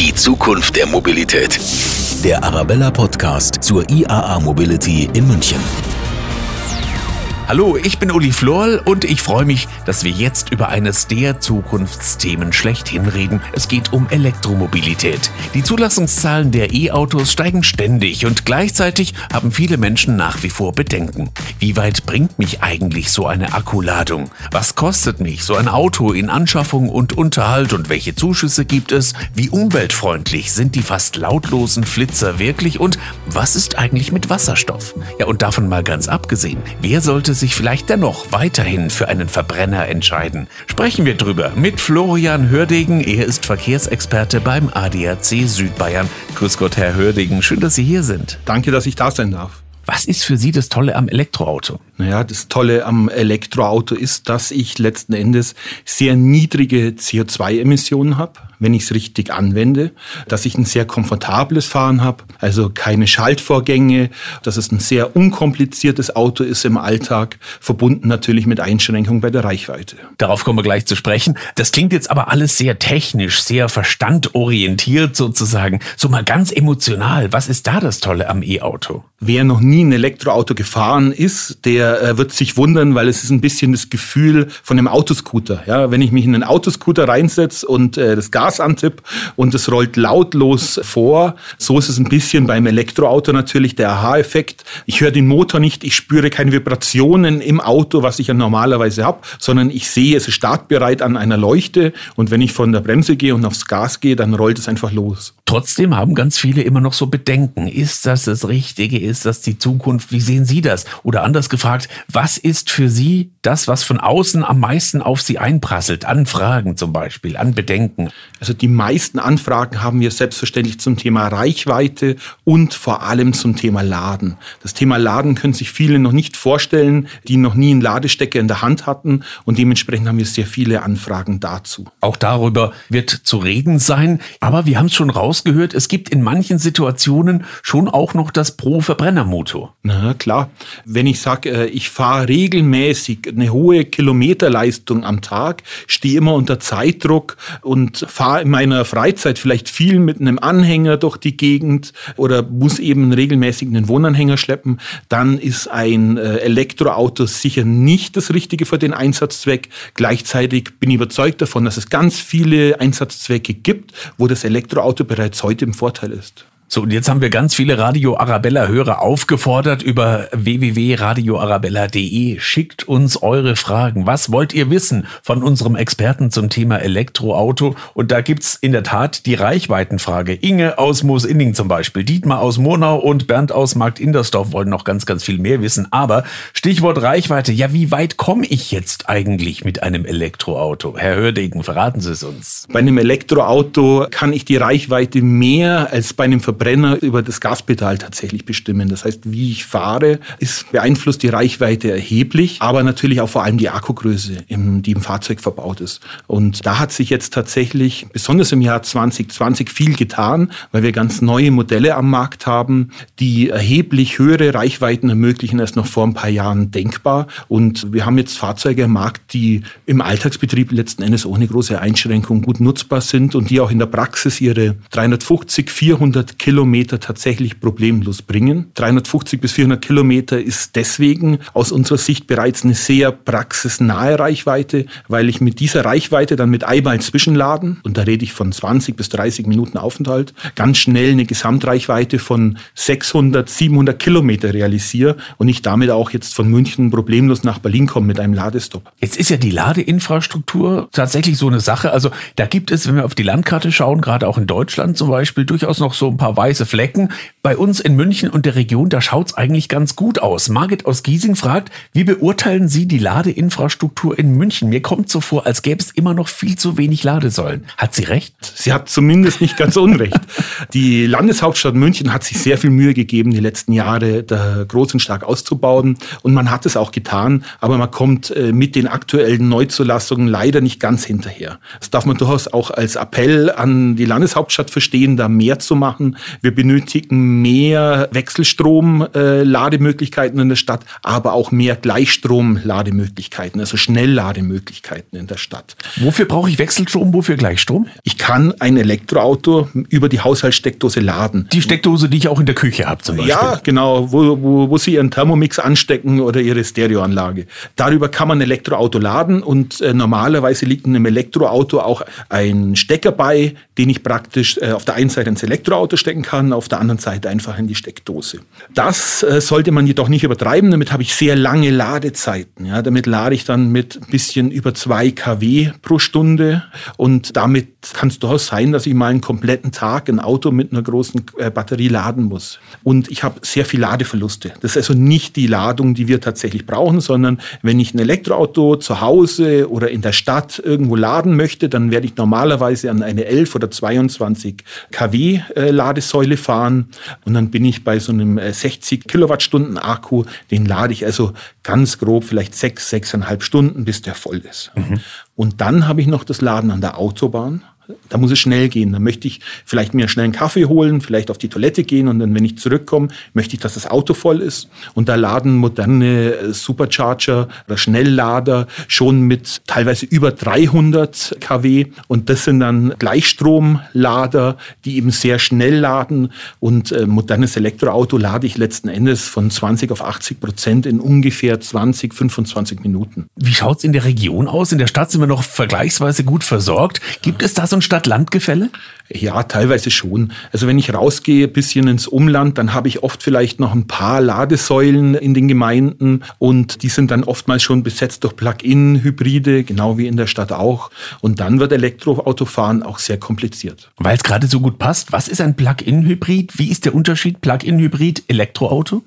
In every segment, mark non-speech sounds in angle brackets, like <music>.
Die Zukunft der Mobilität. Der Arabella Podcast zur IAA Mobility in München. Hallo, ich bin Uli Florl und ich freue mich, dass wir jetzt über eines der Zukunftsthemen schlechthin reden. Es geht um Elektromobilität. Die Zulassungszahlen der E-Autos steigen ständig und gleichzeitig haben viele Menschen nach wie vor Bedenken. Wie weit bringt mich eigentlich so eine Akkuladung? Was kostet mich so ein Auto in Anschaffung und Unterhalt und welche Zuschüsse gibt es? Wie umweltfreundlich sind die fast lautlosen Flitzer wirklich und was ist eigentlich mit Wasserstoff? Ja, und davon mal ganz abgesehen, wer sollte sich vielleicht dennoch weiterhin für einen Verbrenner entscheiden? Sprechen wir drüber mit Florian Hördegen. Er ist Verkehrsexperte beim ADAC Südbayern. Grüß Gott, Herr Hördegen. Schön, dass Sie hier sind. Danke, dass ich da sein darf. Was ist für Sie das Tolle am Elektroauto? Naja, das Tolle am Elektroauto ist, dass ich letzten Endes sehr niedrige CO2-Emissionen habe wenn ich es richtig anwende, dass ich ein sehr komfortables Fahren habe, also keine Schaltvorgänge, dass es ein sehr unkompliziertes Auto ist im Alltag, verbunden natürlich mit Einschränkungen bei der Reichweite. Darauf kommen wir gleich zu sprechen. Das klingt jetzt aber alles sehr technisch, sehr verstandorientiert sozusagen. So mal ganz emotional. Was ist da das Tolle am E-Auto? Wer noch nie ein Elektroauto gefahren ist, der äh, wird sich wundern, weil es ist ein bisschen das Gefühl von einem Autoscooter. Ja, wenn ich mich in einen Autoscooter reinsetze und äh, das Gas Gasantipp und es rollt lautlos vor. So ist es ein bisschen beim Elektroauto natürlich der Aha-Effekt. Ich höre den Motor nicht, ich spüre keine Vibrationen im Auto, was ich ja normalerweise habe, sondern ich sehe, es ist startbereit an einer Leuchte und wenn ich von der Bremse gehe und aufs Gas gehe, dann rollt es einfach los. Trotzdem haben ganz viele immer noch so Bedenken. Ist das das Richtige? Ist das die Zukunft? Wie sehen Sie das? Oder anders gefragt, was ist für Sie das, was von außen am meisten auf Sie einprasselt? An Fragen zum Beispiel, an Bedenken? Also die meisten Anfragen haben wir selbstverständlich zum Thema Reichweite und vor allem zum Thema Laden. Das Thema Laden können sich viele noch nicht vorstellen, die noch nie einen Ladestecker in der Hand hatten und dementsprechend haben wir sehr viele Anfragen dazu. Auch darüber wird zu reden sein, aber wir haben es schon rausgehört, es gibt in manchen Situationen schon auch noch das Pro-Verbrennermotor. Na klar, wenn ich sage, äh, ich fahre regelmäßig eine hohe Kilometerleistung am Tag, stehe immer unter Zeitdruck und fahre fahre in meiner Freizeit vielleicht viel mit einem Anhänger durch die Gegend oder muss eben regelmäßig einen Wohnanhänger schleppen, dann ist ein äh, Elektroauto sicher nicht das Richtige für den Einsatzzweck. Gleichzeitig bin ich überzeugt davon, dass es ganz viele Einsatzzwecke gibt, wo das Elektroauto bereits heute im Vorteil ist. So, und jetzt haben wir ganz viele Radio Arabella Hörer aufgefordert über www.radioarabella.de. Schickt uns eure Fragen. Was wollt ihr wissen von unserem Experten zum Thema Elektroauto? Und da gibt's in der Tat die Reichweitenfrage. Inge aus Moosinning zum Beispiel, Dietmar aus Murnau und Bernd aus Markt Indersdorf wollen noch ganz, ganz viel mehr wissen. Aber Stichwort Reichweite. Ja, wie weit komme ich jetzt eigentlich mit einem Elektroauto? Herr Hördegen, verraten Sie es uns. Bei einem Elektroauto kann ich die Reichweite mehr als bei einem Verbrenner Verbrenner über das Gaspedal tatsächlich bestimmen. Das heißt, wie ich fahre, ist beeinflusst die Reichweite erheblich, aber natürlich auch vor allem die Akkugröße, die im Fahrzeug verbaut ist. Und da hat sich jetzt tatsächlich besonders im Jahr 2020 viel getan, weil wir ganz neue Modelle am Markt haben, die erheblich höhere Reichweiten ermöglichen als noch vor ein paar Jahren denkbar. Und wir haben jetzt Fahrzeuge am Markt, die im Alltagsbetrieb letzten Endes ohne große Einschränkung gut nutzbar sind und die auch in der Praxis ihre 350, 400 Kilometer Kilometer tatsächlich problemlos bringen. 350 bis 400 Kilometer ist deswegen aus unserer Sicht bereits eine sehr praxisnahe Reichweite, weil ich mit dieser Reichweite dann mit einmal Zwischenladen, und da rede ich von 20 bis 30 Minuten Aufenthalt, ganz schnell eine Gesamtreichweite von 600, 700 Kilometer realisiere und ich damit auch jetzt von München problemlos nach Berlin komme mit einem Ladestopp. Jetzt ist ja die Ladeinfrastruktur tatsächlich so eine Sache. Also da gibt es, wenn wir auf die Landkarte schauen, gerade auch in Deutschland zum Beispiel, durchaus noch so ein paar weiße Flecken. Bei uns in München und der Region, da schaut es eigentlich ganz gut aus. Margit aus Giesing fragt, wie beurteilen Sie die Ladeinfrastruktur in München? Mir kommt so vor, als gäbe es immer noch viel zu wenig Ladesäulen. Hat sie recht? Sie hat zumindest nicht ganz unrecht. <laughs> Die Landeshauptstadt München hat sich sehr viel Mühe gegeben, die letzten Jahre da groß und stark auszubauen. Und man hat es auch getan, aber man kommt äh, mit den aktuellen Neuzulassungen leider nicht ganz hinterher. Das darf man durchaus auch als Appell an die Landeshauptstadt verstehen, da mehr zu machen. Wir benötigen mehr Wechselstrom-Lademöglichkeiten in der Stadt, aber auch mehr Gleichstrom-Lademöglichkeiten, also Schnelllademöglichkeiten in der Stadt. Wofür brauche ich Wechselstrom, wofür Gleichstrom? Ich kann ein Elektroauto über die Haushaltssteckdose laden. Die Steckdose, die ich auch in der Küche habe zum Beispiel. Ja, genau, wo, wo, wo Sie Ihren Thermomix anstecken oder Ihre Stereoanlage. Darüber kann man ein Elektroauto laden und äh, normalerweise liegt in einem Elektroauto auch ein Stecker bei, den ich praktisch äh, auf der einen Seite ins Elektroauto stecken kann, auf der anderen Seite einfach in die Steckdose. Das äh, sollte man jedoch nicht übertreiben, damit habe ich sehr lange Ladezeiten. Ja, damit lade ich dann mit ein bisschen über zwei kW pro Stunde und damit kann es durchaus sein, dass ich mal einen kompletten Tag ein Auto mit einer großen äh, Batterie laden muss. Und ich habe sehr viel Ladeverluste. Das ist also nicht die Ladung, die wir tatsächlich brauchen, sondern wenn ich ein Elektroauto zu Hause oder in der Stadt irgendwo laden möchte, dann werde ich normalerweise an eine 11 oder 22 kW äh, Ladesäule fahren und dann bin ich bei so einem 60 Kilowattstunden Akku, den lade ich also ganz grob vielleicht sechs, sechseinhalb Stunden, bis der voll ist. Mhm. Und dann habe ich noch das Laden an der Autobahn da muss es schnell gehen. Da möchte ich vielleicht mir schnell einen Kaffee holen, vielleicht auf die Toilette gehen und dann, wenn ich zurückkomme, möchte ich, dass das Auto voll ist. Und da laden moderne äh, Supercharger oder Schnelllader schon mit teilweise über 300 kW. Und das sind dann Gleichstromlader, die eben sehr schnell laden. Und äh, modernes Elektroauto lade ich letzten Endes von 20 auf 80 Prozent in ungefähr 20, 25 Minuten. Wie schaut es in der Region aus? In der Stadt sind wir noch vergleichsweise gut versorgt. Gibt es da so ein Stadt-Land-Gefälle? Ja, teilweise schon. Also wenn ich rausgehe, bisschen ins Umland, dann habe ich oft vielleicht noch ein paar Ladesäulen in den Gemeinden und die sind dann oftmals schon besetzt durch Plug-in-Hybride, genau wie in der Stadt auch. Und dann wird Elektroautofahren auch sehr kompliziert. Weil es gerade so gut passt, was ist ein Plug-in-Hybrid? Wie ist der Unterschied Plug-in-Hybrid, Elektroauto?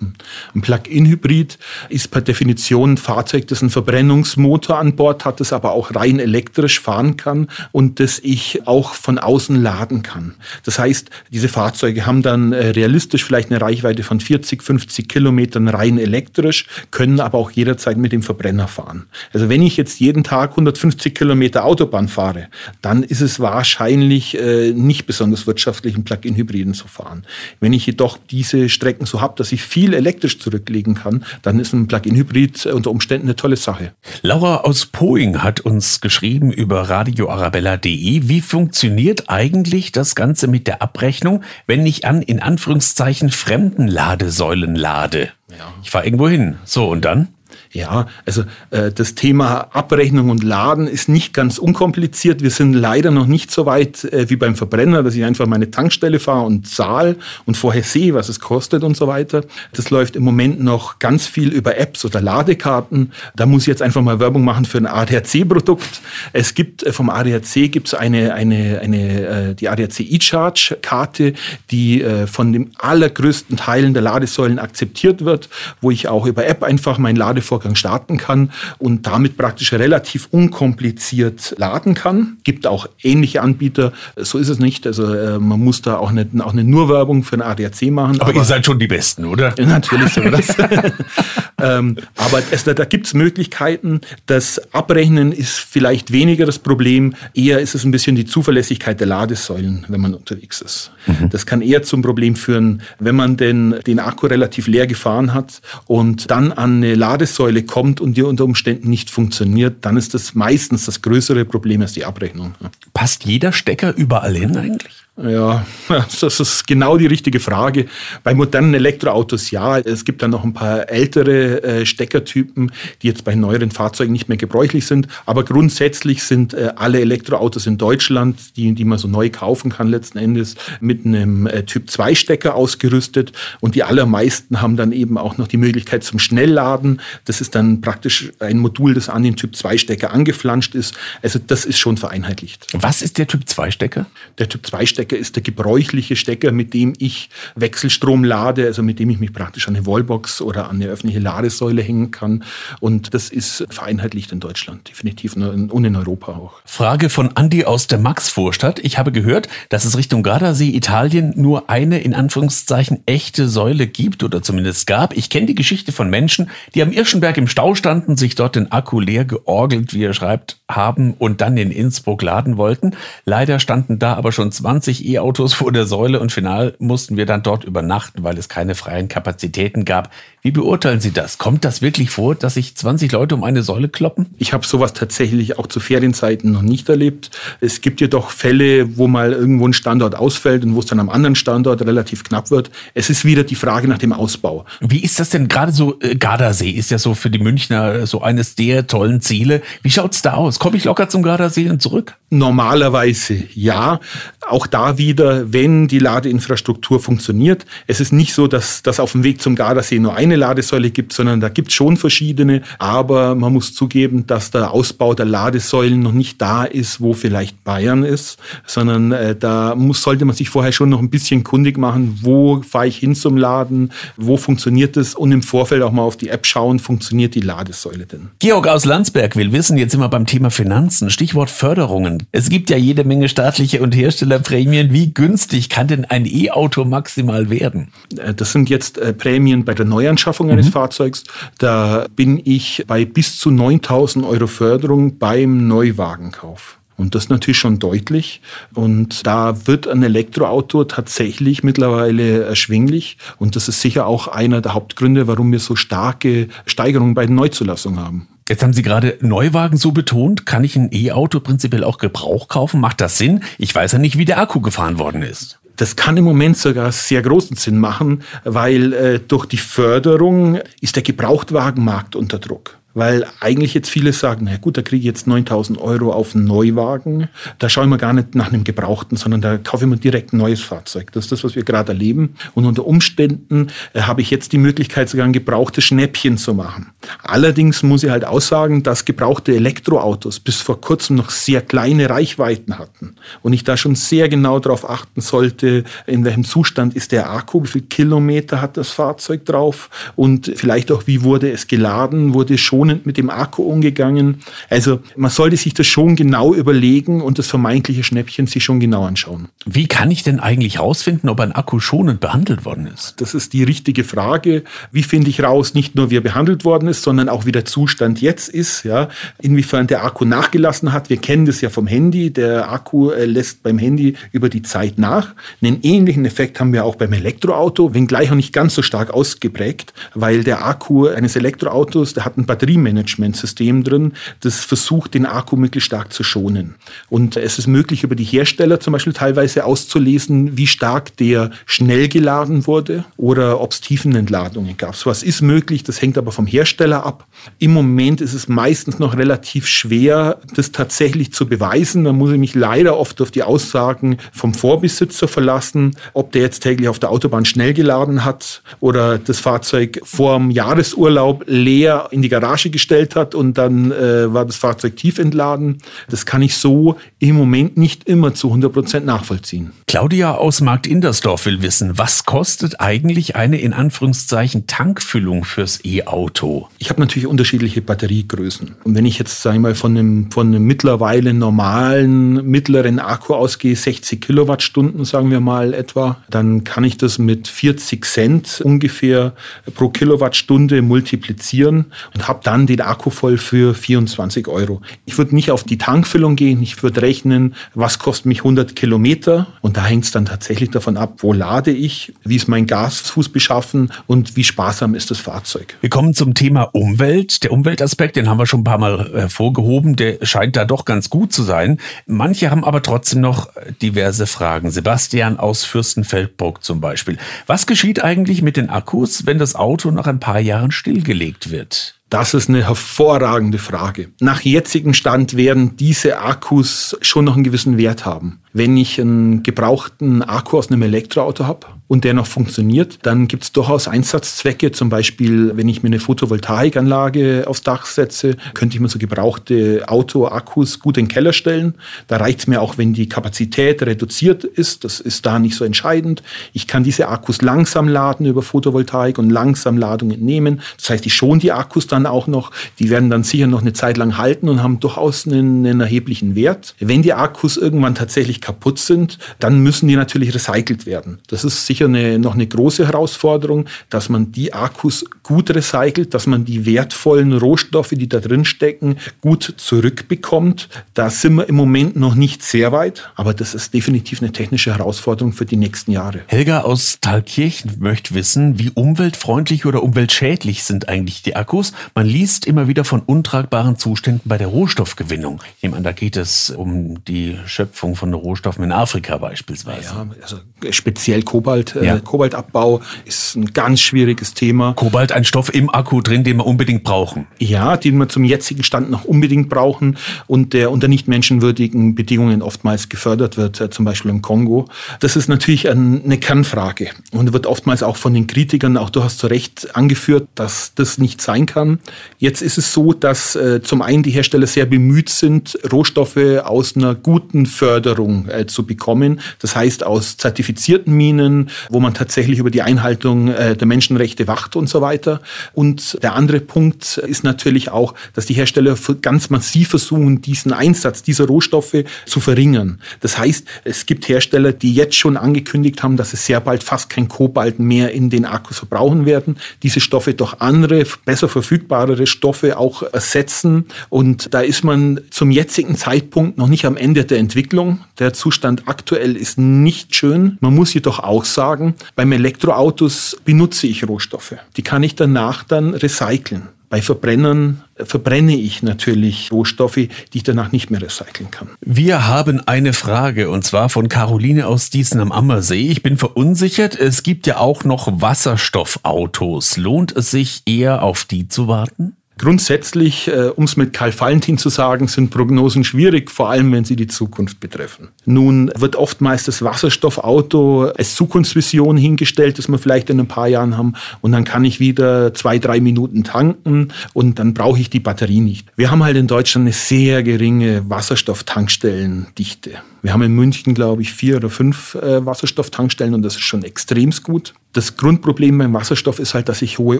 Ein Plug-in-Hybrid ist per Definition ein Fahrzeug, das einen Verbrennungsmotor an Bord hat, das aber auch rein elektrisch fahren kann und das ich auch von außen laden laden kann. Das heißt, diese Fahrzeuge haben dann äh, realistisch vielleicht eine Reichweite von 40, 50 Kilometern rein elektrisch, können aber auch jederzeit mit dem Verbrenner fahren. Also wenn ich jetzt jeden Tag 150 Kilometer Autobahn fahre, dann ist es wahrscheinlich äh, nicht besonders wirtschaftlich, einen Plug-in-Hybriden zu fahren. Wenn ich jedoch diese Strecken so habe, dass ich viel elektrisch zurücklegen kann, dann ist ein Plug-in-Hybrid unter Umständen eine tolle Sache. Laura aus Poing hat uns geschrieben über radioarabella.de. Wie funktioniert eigentlich ich das Ganze mit der Abrechnung, wenn ich an, in Anführungszeichen, fremden Ladesäulen lade? Ja. Ich fahre irgendwo hin. So, und dann? Ja, also äh, das Thema Abrechnung und Laden ist nicht ganz unkompliziert. Wir sind leider noch nicht so weit äh, wie beim Verbrenner, dass ich einfach meine Tankstelle fahre und zahle und vorher sehe, was es kostet und so weiter. Das läuft im Moment noch ganz viel über Apps oder Ladekarten. Da muss ich jetzt einfach mal Werbung machen für ein ADAC-Produkt. Es gibt äh, vom ADAC gibt es eine, eine, eine, äh, die ADAC E-Charge-Karte, die äh, von den allergrößten Teilen der Ladesäulen akzeptiert wird, wo ich auch über App einfach meinen Ladevorgang Vorgang starten kann und damit praktisch relativ unkompliziert laden kann. Gibt auch ähnliche Anbieter, so ist es nicht. Also äh, man muss da auch nicht, auch nicht nur Werbung für ein ADAC machen. Aber, aber ihr seid schon die Besten, oder? Natürlich so das. <laughs> ähm, aber es, da, da gibt es Möglichkeiten. Das Abrechnen ist vielleicht weniger das Problem. Eher ist es ein bisschen die Zuverlässigkeit der Ladesäulen, wenn man unterwegs ist. Mhm. Das kann eher zum Problem führen, wenn man den, den Akku relativ leer gefahren hat und dann an eine Ladesäule Lagersäule kommt und die unter Umständen nicht funktioniert, dann ist das meistens das größere Problem als die Abrechnung. Passt jeder Stecker überall hin eigentlich? Ja, <laughs> das ist genau die richtige Frage. Bei modernen Elektroautos ja. Es gibt dann noch ein paar ältere äh, Steckertypen, die jetzt bei neueren Fahrzeugen nicht mehr gebräuchlich sind. Aber grundsätzlich sind äh, alle Elektroautos in Deutschland, die, die man so neu kaufen kann, letzten Endes mit einem äh, Typ 2 Stecker ausgerüstet. Und die allermeisten haben dann eben auch noch die Möglichkeit zum Schnellladen. Das ist dann praktisch ein Modul, das an den Typ 2 Stecker angeflanscht ist. Also das ist schon vereinheitlicht. Was ist der Typ 2 Stecker? Der Typ 2 Stecker ist der gebräuchliche Stecker, mit dem ich Wechselstrom lade, also mit dem ich mich praktisch an eine Wallbox oder an eine öffentliche Ladesäule hängen kann. Und das ist vereinheitlicht in Deutschland, definitiv und in Europa auch. Frage von Andi aus der Maxvorstadt. Ich habe gehört, dass es Richtung Gardasee, Italien, nur eine in Anführungszeichen echte Säule gibt oder zumindest gab. Ich kenne die Geschichte von Menschen, die am Irschenberg im Stau standen, sich dort den Akku leer georgelt, wie er schreibt, haben und dann in Innsbruck laden wollten. Leider standen da aber schon 20 E-Autos <laughs> vor der Säule und final mussten wir dann dort übernachten, weil es keine freien Kapazitäten gab. Wie beurteilen Sie das? Kommt das wirklich vor, dass sich 20 Leute um eine Säule kloppen? Ich habe sowas tatsächlich auch zu Ferienzeiten noch nicht erlebt. Es gibt jedoch Fälle, wo mal irgendwo ein Standort ausfällt und wo es dann am anderen Standort relativ knapp wird. Es ist wieder die Frage nach dem Ausbau. Wie ist das denn gerade so? Äh, Gardasee ist ja so für die Münchner so eines der tollen Ziele. Wie schaut's da aus? Komme ich locker zum Gardasee und zurück? Normalerweise ja. Auch da wieder, wenn die Ladeinfrastruktur funktioniert. Es ist nicht so, dass das auf dem Weg zum Gardasee nur eine Ladesäule gibt, sondern da gibt es schon verschiedene. Aber man muss zugeben, dass der Ausbau der Ladesäulen noch nicht da ist, wo vielleicht Bayern ist, sondern äh, da muss, sollte man sich vorher schon noch ein bisschen kundig machen, wo fahre ich hin zum Laden, wo funktioniert es und im Vorfeld auch mal auf die App schauen, funktioniert die Ladesäule denn. Georg aus Landsberg will wissen, jetzt immer beim Thema Finanzen, Stichwort Förderungen. Es gibt ja jede Menge staatliche und Herstellerprämien. Wie günstig kann denn ein E-Auto maximal werden? Äh, das sind jetzt äh, Prämien bei der Neuanschaffung eines mhm. Fahrzeugs. Da bin ich bei bis zu 9000 Euro Förderung beim Neuwagenkauf. Und das ist natürlich schon deutlich. Und da wird ein Elektroauto tatsächlich mittlerweile erschwinglich. Und das ist sicher auch einer der Hauptgründe, warum wir so starke Steigerungen bei den Neuzulassungen haben. Jetzt haben Sie gerade Neuwagen so betont. Kann ich ein E-Auto prinzipiell auch Gebrauch kaufen? Macht das Sinn? Ich weiß ja nicht, wie der Akku gefahren worden ist. Das kann im Moment sogar sehr großen Sinn machen, weil äh, durch die Förderung ist der Gebrauchtwagenmarkt unter Druck. Weil eigentlich jetzt viele sagen, na gut, da kriege ich jetzt 9000 Euro auf einen Neuwagen. Da schaue ich mir gar nicht nach einem Gebrauchten, sondern da kaufe ich mir direkt ein neues Fahrzeug. Das ist das, was wir gerade erleben. Und unter Umständen äh, habe ich jetzt die Möglichkeit, sogar ein gebrauchtes Schnäppchen zu machen. Allerdings muss ich halt aussagen, dass gebrauchte Elektroautos bis vor kurzem noch sehr kleine Reichweiten hatten. Und ich da schon sehr genau darauf achten sollte, in welchem Zustand ist der Akku, wie viel Kilometer hat das Fahrzeug drauf und vielleicht auch, wie wurde es geladen, wurde schon schonend mit dem Akku umgegangen. Also man sollte sich das schon genau überlegen und das vermeintliche Schnäppchen sich schon genau anschauen. Wie kann ich denn eigentlich herausfinden, ob ein Akku schonend behandelt worden ist? Das ist die richtige Frage. Wie finde ich raus, nicht nur wie er behandelt worden ist, sondern auch wie der Zustand jetzt ist, ja, inwiefern der Akku nachgelassen hat. Wir kennen das ja vom Handy. Der Akku äh, lässt beim Handy über die Zeit nach. Einen ähnlichen Effekt haben wir auch beim Elektroauto, wenngleich auch nicht ganz so stark ausgeprägt, weil der Akku eines Elektroautos, der hat ein Batterie Batteriemanagementsystem drin, das versucht, den Akku möglichst stark zu schonen. Und es ist möglich, über die Hersteller zum Beispiel teilweise auszulesen, wie stark der schnell geladen wurde oder ob es Tiefenentladungen gab. So was ist möglich, das hängt aber vom Hersteller ab. Im Moment ist es meistens noch relativ schwer, das tatsächlich zu beweisen. Da muss ich mich leider oft auf die Aussagen vom Vorbesitzer verlassen, ob der jetzt täglich auf der Autobahn schnell geladen hat oder das Fahrzeug vor dem Jahresurlaub leer in die Garage Garage gestellt hat und dann äh, war das Fahrzeug tief entladen. Das kann ich so im Moment nicht immer zu 100 Prozent nachvollziehen. Claudia aus Markt Indersdorf will wissen, was kostet eigentlich eine in Anführungszeichen Tankfüllung fürs E-Auto? Ich habe natürlich unterschiedliche Batteriegrößen. Und wenn ich jetzt, sage ich mal, von einem, von einem mittlerweile normalen, mittleren Akku ausgehe, 60 Kilowattstunden, sagen wir mal etwa, dann kann ich das mit 40 Cent ungefähr pro Kilowattstunde multiplizieren und habe dann den Akku voll für 24 Euro. Ich würde nicht auf die Tankfüllung gehen, ich würde rechnen, was kostet mich 100 Kilometer und da hängt es dann tatsächlich davon ab, wo lade ich, wie ist mein Gasfuß beschaffen und wie sparsam ist das Fahrzeug. Wir kommen zum Thema Umwelt. Der Umweltaspekt, den haben wir schon ein paar Mal hervorgehoben, der scheint da doch ganz gut zu sein. Manche haben aber trotzdem noch diverse Fragen. Sebastian aus Fürstenfeldbruck zum Beispiel. Was geschieht eigentlich mit den Akkus, wenn das Auto nach ein paar Jahren stillgelegt wird? Das ist eine hervorragende Frage. Nach jetzigem Stand werden diese Akkus schon noch einen gewissen Wert haben. Wenn ich einen gebrauchten Akku aus einem Elektroauto habe und der noch funktioniert, dann gibt es durchaus Einsatzzwecke. Zum Beispiel, wenn ich mir eine Photovoltaikanlage aufs Dach setze, könnte ich mir so gebrauchte Auto-Akkus gut in den Keller stellen. Da reicht es mir auch, wenn die Kapazität reduziert ist. Das ist da nicht so entscheidend. Ich kann diese Akkus langsam laden über Photovoltaik und langsam Ladung entnehmen. Das heißt, ich schon die Akkus dann auch noch. Die werden dann sicher noch eine Zeit lang halten und haben durchaus einen, einen erheblichen Wert. Wenn die Akkus irgendwann tatsächlich kaputt sind, dann müssen die natürlich recycelt werden. Das ist sicher sicher eine, noch eine große Herausforderung, dass man die Akkus gut recycelt, dass man die wertvollen Rohstoffe, die da drin stecken, gut zurückbekommt. Da sind wir im Moment noch nicht sehr weit, aber das ist definitiv eine technische Herausforderung für die nächsten Jahre. Helga aus Thalkirchen möchte wissen, wie umweltfreundlich oder umweltschädlich sind eigentlich die Akkus? Man liest immer wieder von untragbaren Zuständen bei der Rohstoffgewinnung. Ich meine, da geht es um die Schöpfung von Rohstoffen in Afrika beispielsweise. Ja, also speziell Kobalt, äh, ja. äh, Kobaltabbau ist ein ganz schwieriges Thema. Kobalt, ein Stoff im Akku drin, den wir unbedingt brauchen. Ja, den wir zum jetzigen Stand noch unbedingt brauchen und der unter nicht menschenwürdigen Bedingungen oftmals gefördert wird, äh, zum Beispiel im Kongo. Das ist natürlich eine Kernfrage und wird oftmals auch von den Kritikern, auch du hast zu Recht angeführt, dass das nicht sein kann. Jetzt ist es so, dass äh, zum einen die Hersteller sehr bemüht sind, Rohstoffe aus einer guten Förderung zu bekommen. Das heißt aus zertifizierten Minen, wo man tatsächlich über die Einhaltung äh, der Menschenrechte wacht und so weiter. Und der andere Punkt ist natürlich auch, dass die Hersteller ganz massiv versuchen, diesen Einsatz dieser Rohstoffe zu verringern. Das heißt, es gibt Hersteller, die jetzt schon angekündigt haben, dass es sehr bald fast kein Kobalt mehr in den Akkus verbrauchen werden. Diese Stoffe durch andere, besser verfügbarere Stoffe auch ersetzen. Und da ist man zum jetzigen Zeitpunkt noch nicht am Ende der Entwicklung. Der Zustand aktuell ist nicht schön. Man muss jedoch auch sagen, beim Elektroautos benutze ich Rohstoffe. Die kann ich danach dann recyceln. Bei Verbrennern verbrenne ich natürlich Rohstoffe, die ich danach nicht mehr recyceln kann. Wir haben eine Frage und zwar von Caroline aus Diesen am Ammersee. Ich bin verunsichert. Es gibt ja auch noch Wasserstoffautos. Lohnt es sich eher auf die zu warten? Grundsätzlich, äh, um es mit Karl Valentin zu sagen, sind Prognosen schwierig, vor allem wenn sie die Zukunft betreffen. Nun wird oftmals das Wasserstoffauto als Zukunftsvision hingestellt, das wir vielleicht in ein paar Jahren haben, und dann kann ich wieder zwei, drei Minuten tanken und dann brauche ich die Batterie nicht. Wir haben halt in Deutschland eine sehr geringe Wasserstofftankstellendichte. Wir haben in München, glaube ich, vier oder fünf äh, Wasserstofftankstellen und das ist schon extremst gut. Das Grundproblem beim Wasserstoff ist halt, dass ich hohe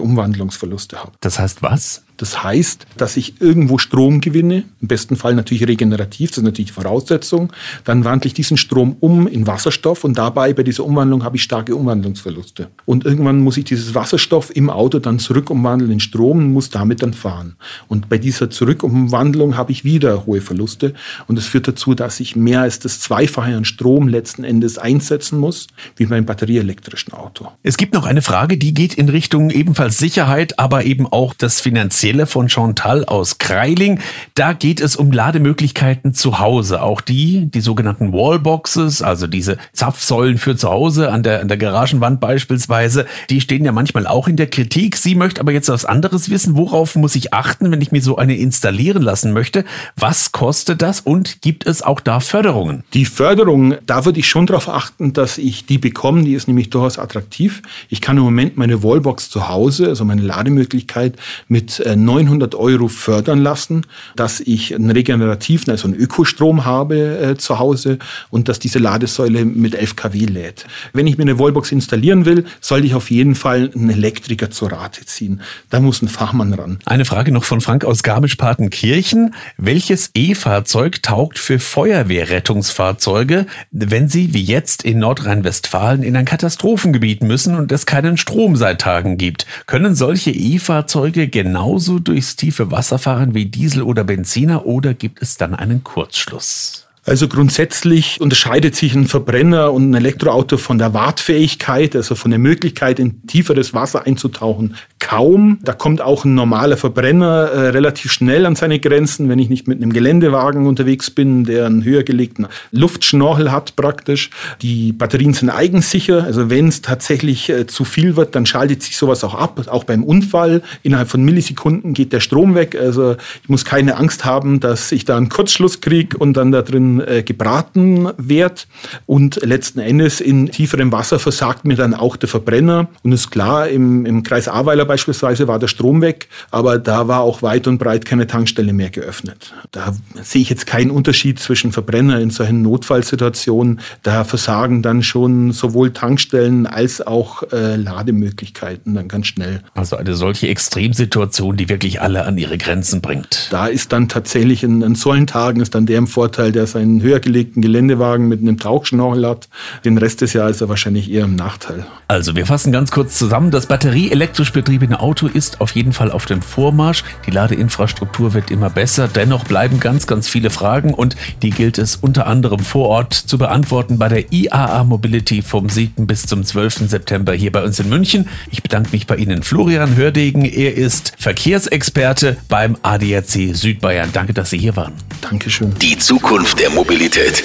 Umwandlungsverluste habe. Das heißt was? Das heißt, dass ich irgendwo Strom gewinne, im besten Fall natürlich regenerativ, das ist natürlich die Voraussetzung. Dann wandle ich diesen Strom um in Wasserstoff und dabei bei dieser Umwandlung habe ich starke Umwandlungsverluste. Und irgendwann muss ich dieses Wasserstoff im Auto dann zurück umwandeln in Strom und muss damit dann fahren. Und bei dieser Zurückumwandlung habe ich wieder hohe Verluste und das führt dazu, dass ich mehr als das Zweifache an Strom letzten Endes einsetzen muss, wie beim batterieelektrischen Auto. Es gibt noch eine Frage, die geht in Richtung ebenfalls Sicherheit, aber eben auch das Finanzielle von Chantal aus Kreiling. Da geht es um Lademöglichkeiten zu Hause. Auch die, die sogenannten Wallboxes, also diese Zapfsäulen für zu Hause an der, an der Garagenwand beispielsweise, die stehen ja manchmal auch in der Kritik. Sie möchte aber jetzt was anderes wissen. Worauf muss ich achten, wenn ich mir so eine installieren lassen möchte? Was kostet das und gibt es auch da Förderungen? Die Förderung, da würde ich schon darauf achten, dass ich die bekomme. Die ist nämlich durchaus attraktiv. Ich kann im Moment meine Wallbox zu Hause, also meine Lademöglichkeit, mit 900 äh, Euro fördern lassen, dass ich einen regenerativen, also einen Ökostrom habe äh, zu Hause und dass diese Ladesäule mit 11 kW lädt. Wenn ich mir eine Wallbox installieren will, sollte ich auf jeden Fall einen Elektriker zur Rate ziehen. Da muss ein Fachmann ran. Eine Frage noch von Frank aus Garmisch-Partenkirchen. Welches E-Fahrzeug taugt für Feuerwehrrettungs Nutzfahrzeuge, wenn sie wie jetzt in Nordrhein-Westfalen in ein Katastrophengebiet müssen und es keinen Strom seit Tagen gibt. Können solche E-Fahrzeuge genauso durchs tiefe Wasser fahren wie Diesel oder Benziner oder gibt es dann einen Kurzschluss? Also grundsätzlich unterscheidet sich ein Verbrenner und ein Elektroauto von der Wartfähigkeit, also von der Möglichkeit, in tieferes Wasser einzutauchen, kaum. Da kommt auch ein normaler Verbrenner äh, relativ schnell an seine Grenzen, wenn ich nicht mit einem Geländewagen unterwegs bin, der einen höher gelegten Luftschnorchel hat praktisch. Die Batterien sind eigensicher, also wenn es tatsächlich äh, zu viel wird, dann schaltet sich sowas auch ab, auch beim Unfall. Innerhalb von Millisekunden geht der Strom weg, also ich muss keine Angst haben, dass ich da einen Kurzschluss kriege und dann da drin äh, gebraten wird. Und letzten Endes in tieferem Wasser versagt mir dann auch der Verbrenner. Und ist klar, im, im Kreis Ahrweiler beispielsweise war der Strom weg, aber da war auch weit und breit keine Tankstelle mehr geöffnet. Da sehe ich jetzt keinen Unterschied zwischen Verbrenner in solchen Notfallsituationen. Da versagen dann schon sowohl Tankstellen als auch äh, Lademöglichkeiten dann ganz schnell. Also eine solche Extremsituation, die wirklich alle an ihre Grenzen bringt. Da ist dann tatsächlich in, in solchen Tagen ist dann der im Vorteil, der sein einen höher gelegten Geländewagen mit einem Tauchschnorchel hat. Den Rest des Jahres ist er wahrscheinlich eher im Nachteil. Also wir fassen ganz kurz zusammen. Das batterieelektrisch betriebene Auto ist auf jeden Fall auf dem Vormarsch. Die Ladeinfrastruktur wird immer besser. Dennoch bleiben ganz, ganz viele Fragen und die gilt es unter anderem vor Ort zu beantworten bei der IAA Mobility vom 7. bis zum 12. September hier bei uns in München. Ich bedanke mich bei Ihnen, Florian Hördegen. Er ist Verkehrsexperte beim ADAC Südbayern. Danke, dass Sie hier waren. Dankeschön. Die Zukunft der Mobilität.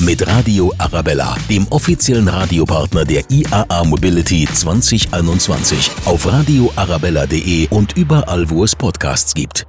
Mit Radio Arabella, dem offiziellen Radiopartner der IAA Mobility 2021. Auf radioarabella.de und überall, wo es Podcasts gibt.